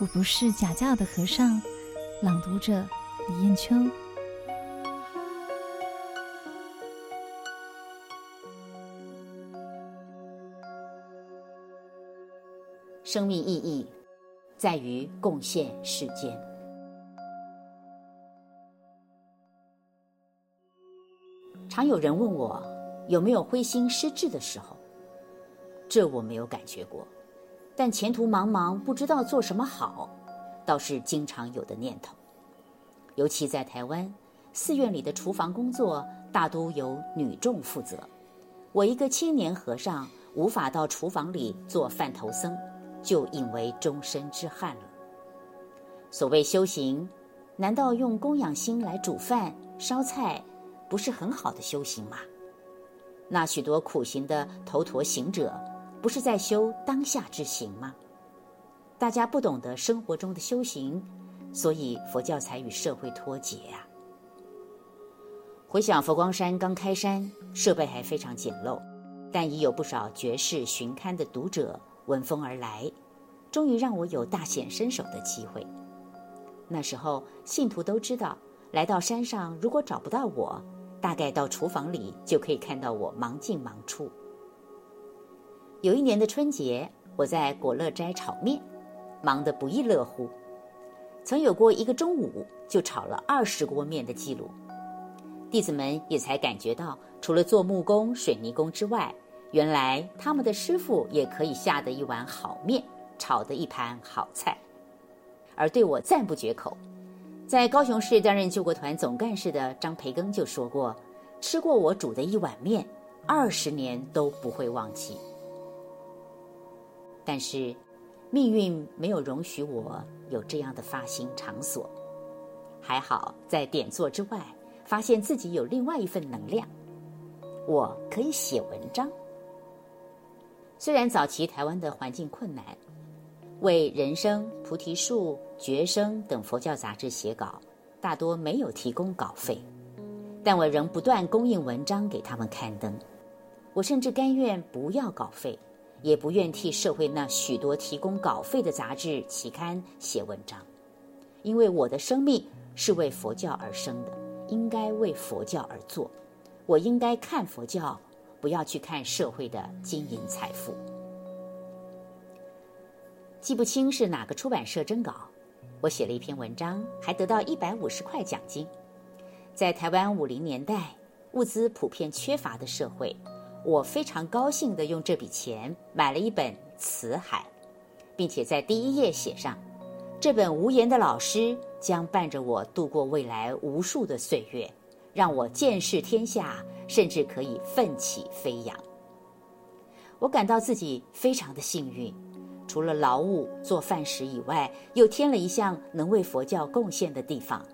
我不是假教的和尚。朗读者李艳秋。生命意义在于贡献世间。常有人问我有没有灰心失志的时候，这我没有感觉过，但前途茫茫，不知道做什么好，倒是经常有的念头。尤其在台湾，寺院里的厨房工作大都由女众负责，我一个青年和尚无法到厨房里做饭头僧，就引为终身之憾了。所谓修行，难道用供养心来煮饭烧菜，不是很好的修行吗？那许多苦行的头陀行者，不是在修当下之行吗？大家不懂得生活中的修行，所以佛教才与社会脱节啊。回想佛光山刚开山，设备还非常简陋，但已有不少绝世寻刊的读者。闻风而来，终于让我有大显身手的机会。那时候信徒都知道，来到山上如果找不到我，大概到厨房里就可以看到我忙进忙出。有一年的春节，我在果乐斋炒面，忙得不亦乐乎。曾有过一个中午就炒了二十锅面的记录。弟子们也才感觉到，除了做木工、水泥工之外，原来他们的师傅也可以下得一碗好面，炒得一盘好菜，而对我赞不绝口。在高雄市担任救国团总干事的张培庚就说过：“吃过我煮的一碗面，二十年都不会忘记。”但是，命运没有容许我有这样的发心场所。还好，在点做之外，发现自己有另外一份能量，我可以写文章。虽然早期台湾的环境困难，为《人生》《菩提树》《觉生》等佛教杂志写稿，大多没有提供稿费，但我仍不断供应文章给他们刊登。我甚至甘愿不要稿费，也不愿替社会那许多提供稿费的杂志期刊写文章，因为我的生命是为佛教而生的，应该为佛教而做，我应该看佛教。不要去看社会的金银财富。记不清是哪个出版社征稿，我写了一篇文章，还得到一百五十块奖金。在台湾五零年代物资普遍缺乏的社会，我非常高兴地用这笔钱买了一本《辞海》，并且在第一页写上：这本无言的老师将伴着我度过未来无数的岁月。让我见识天下，甚至可以奋起飞扬。我感到自己非常的幸运，除了劳务做饭食以外，又添了一项能为佛教贡献的地方，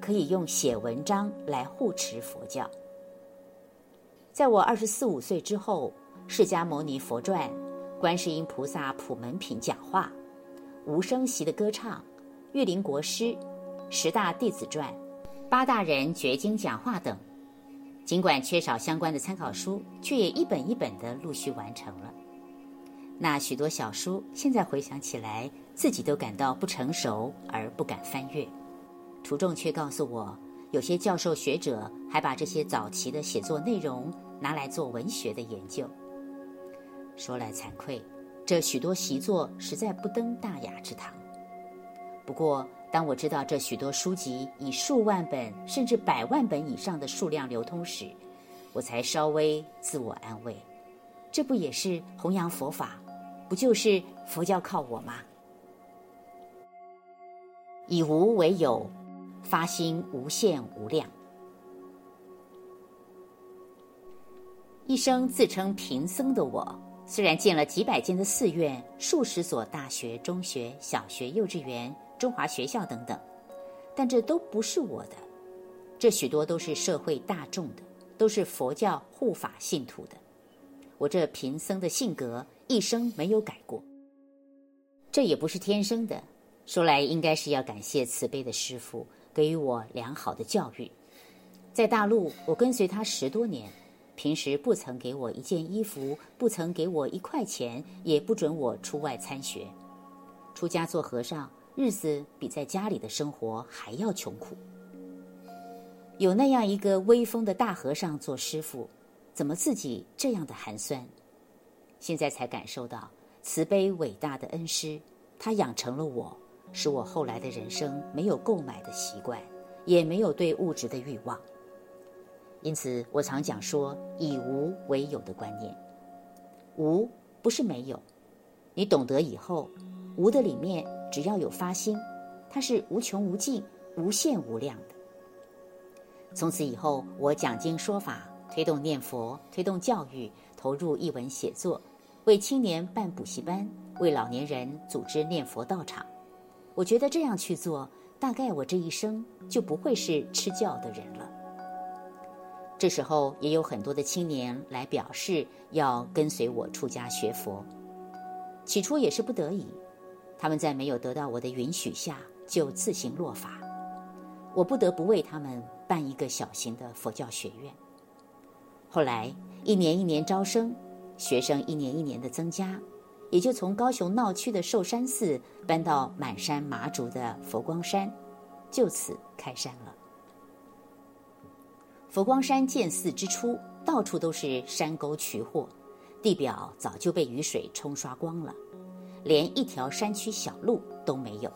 可以用写文章来护持佛教。在我二十四五岁之后，《释迦牟尼佛传》、观世音菩萨普门品讲话、无声息的歌唱、玉林国师、十大弟子传。八大人觉经讲话等，尽管缺少相关的参考书，却也一本一本的陆续完成了。那许多小书，现在回想起来，自己都感到不成熟而不敢翻阅。徒众却告诉我，有些教授学者还把这些早期的写作内容拿来做文学的研究。说来惭愧，这许多习作实在不登大雅之堂。不过，当我知道这许多书籍以数万本甚至百万本以上的数量流通时，我才稍微自我安慰：这不也是弘扬佛法？不就是佛教靠我吗？以无为有，发心无限无量。一生自称贫僧的我，虽然建了几百间的寺院、数十所大学、中学、小学、幼稚园。中华学校等等，但这都不是我的，这许多都是社会大众的，都是佛教护法信徒的。我这贫僧的性格一生没有改过，这也不是天生的。说来应该是要感谢慈悲的师父给予我良好的教育。在大陆，我跟随他十多年，平时不曾给我一件衣服，不曾给我一块钱，也不准我出外参学。出家做和尚，日子比在家里的生活还要穷苦。有那样一个威风的大和尚做师父，怎么自己这样的寒酸？现在才感受到慈悲伟大的恩师，他养成了我，使我后来的人生没有购买的习惯，也没有对物质的欲望。因此，我常讲说以无为有的观念。无不是没有，你懂得以后，无的里面只要有发心，它是无穷无尽、无限无量的。从此以后，我讲经说法，推动念佛，推动教育，投入译文写作，为青年办补习班，为老年人组织念佛道场。我觉得这样去做，大概我这一生就不会是吃教的人了。这时候也有很多的青年来表示要跟随我出家学佛，起初也是不得已，他们在没有得到我的允许下就自行落法，我不得不为他们。办一个小型的佛教学院。后来一年一年招生，学生一年一年的增加，也就从高雄闹区的寿山寺搬到满山麻竹的佛光山，就此开山了。佛光山建寺之初，到处都是山沟渠壑，地表早就被雨水冲刷光了，连一条山区小路都没有，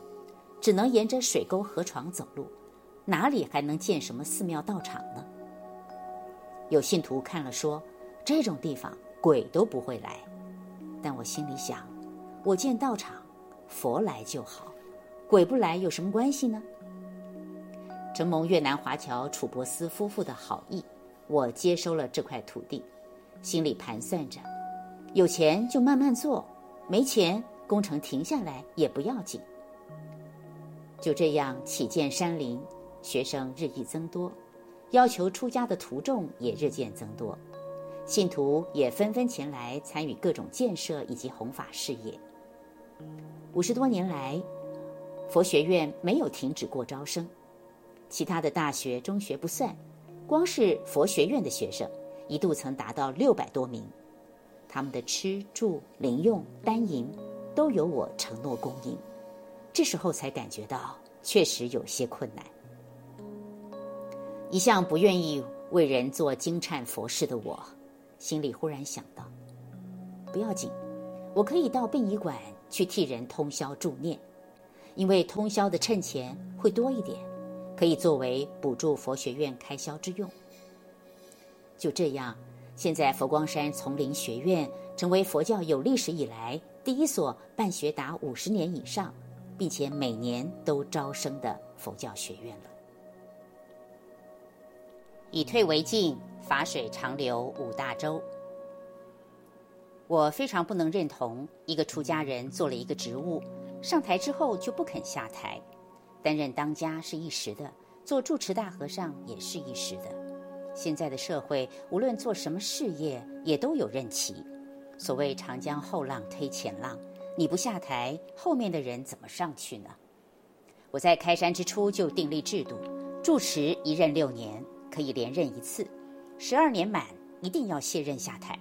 只能沿着水沟河床走路。哪里还能建什么寺庙道场呢？有信徒看了说：“这种地方鬼都不会来。”但我心里想：“我建道场，佛来就好，鬼不来有什么关系呢？”承蒙越南华侨楚伯斯夫妇的好意，我接收了这块土地，心里盘算着：有钱就慢慢做，没钱工程停下来也不要紧。就这样起建山林。学生日益增多，要求出家的徒众也日渐增多，信徒也纷纷前来参与各种建设以及弘法事业。五十多年来，佛学院没有停止过招生，其他的大学、中学不算，光是佛学院的学生一度曾达到六百多名，他们的吃住零用单银都由我承诺供应。这时候才感觉到确实有些困难。一向不愿意为人做经忏佛事的我，心里忽然想到：不要紧，我可以到殡仪馆去替人通宵助念，因为通宵的趁钱会多一点，可以作为补助佛学院开销之用。就这样，现在佛光山丛林学院成为佛教有历史以来第一所办学达五十年以上，并且每年都招生的佛教学院了。以退为进，法水长流五大洲。我非常不能认同一个出家人做了一个职务，上台之后就不肯下台。担任当家是一时的，做住持大和尚也是一时的。现在的社会，无论做什么事业，也都有任期。所谓长江后浪推前浪，你不下台，后面的人怎么上去呢？我在开山之初就订立制度，住持一任六年。可以连任一次，十二年满一定要卸任下台。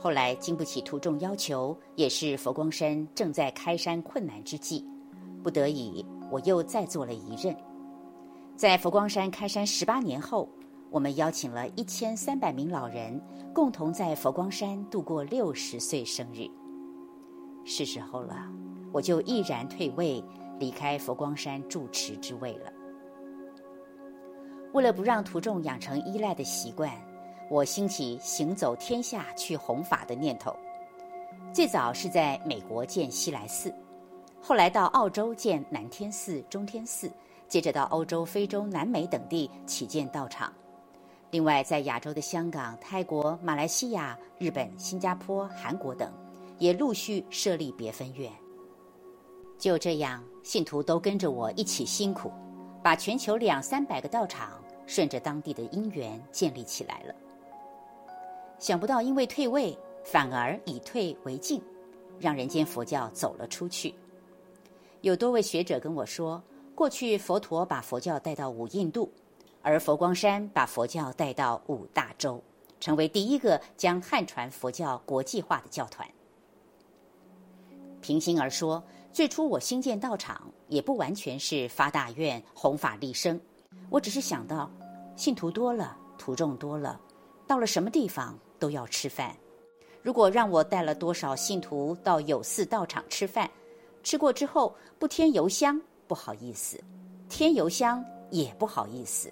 后来经不起徒众要求，也是佛光山正在开山困难之际，不得已我又再做了一任。在佛光山开山十八年后，我们邀请了一千三百名老人，共同在佛光山度过六十岁生日。是时候了，我就毅然退位，离开佛光山住持之位了。为了不让徒众养成依赖的习惯，我兴起行走天下去弘法的念头。最早是在美国建西来寺，后来到澳洲建南天寺、中天寺，接着到欧洲、非洲、南美等地起建道场。另外，在亚洲的香港、泰国、马来西亚、日本、新加坡、韩国等，也陆续设立别分院。就这样，信徒都跟着我一起辛苦。把全球两三百个道场顺着当地的因缘建立起来了。想不到因为退位，反而以退为进，让人间佛教走了出去。有多位学者跟我说，过去佛陀把佛教带到五印度，而佛光山把佛教带到五大洲，成为第一个将汉传佛教国际化的教团。平心而说，最初我兴建道场，也不完全是发大愿、弘法利生，我只是想到，信徒多了，徒众多了，到了什么地方都要吃饭。如果让我带了多少信徒到有寺道场吃饭，吃过之后不添油香，不好意思；添油香也不好意思。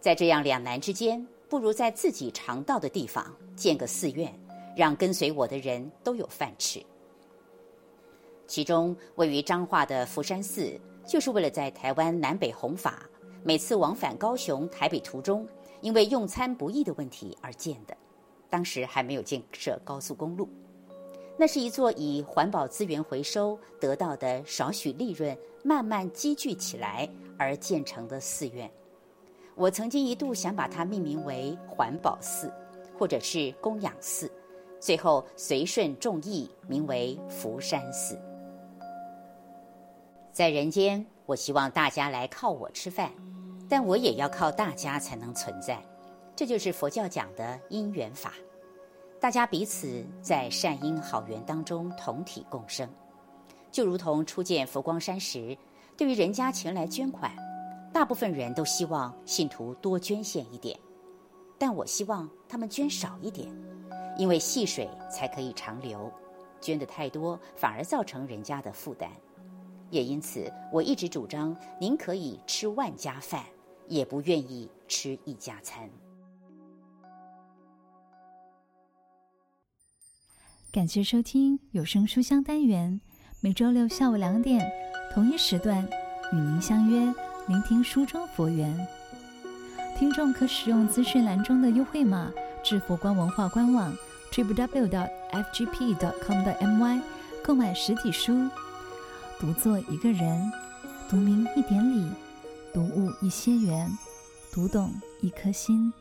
在这样两难之间，不如在自己常到的地方建个寺院，让跟随我的人都有饭吃。其中位于彰化的福山寺，就是为了在台湾南北弘法，每次往返高雄、台北途中，因为用餐不易的问题而建的。当时还没有建设高速公路，那是一座以环保资源回收得到的少许利润慢慢积聚起来而建成的寺院。我曾经一度想把它命名为环保寺，或者是供养寺，最后随顺众意，名为福山寺。在人间，我希望大家来靠我吃饭，但我也要靠大家才能存在。这就是佛教讲的因缘法，大家彼此在善因好缘当中同体共生。就如同初见佛光山时，对于人家前来捐款，大部分人都希望信徒多捐献一点，但我希望他们捐少一点，因为细水才可以长流，捐的太多反而造成人家的负担。也因此，我一直主张，您可以吃万家饭，也不愿意吃一家餐。感谢收听有声书香单元，每周六下午两点同一时段与您相约，聆听书中佛缘。听众可使用资讯栏中的优惠码至佛光文化官网 triplew 到 fgp 的 com 的 my 购买实体书。独坐一个人，读明一点理，读悟一些缘，读懂一颗心。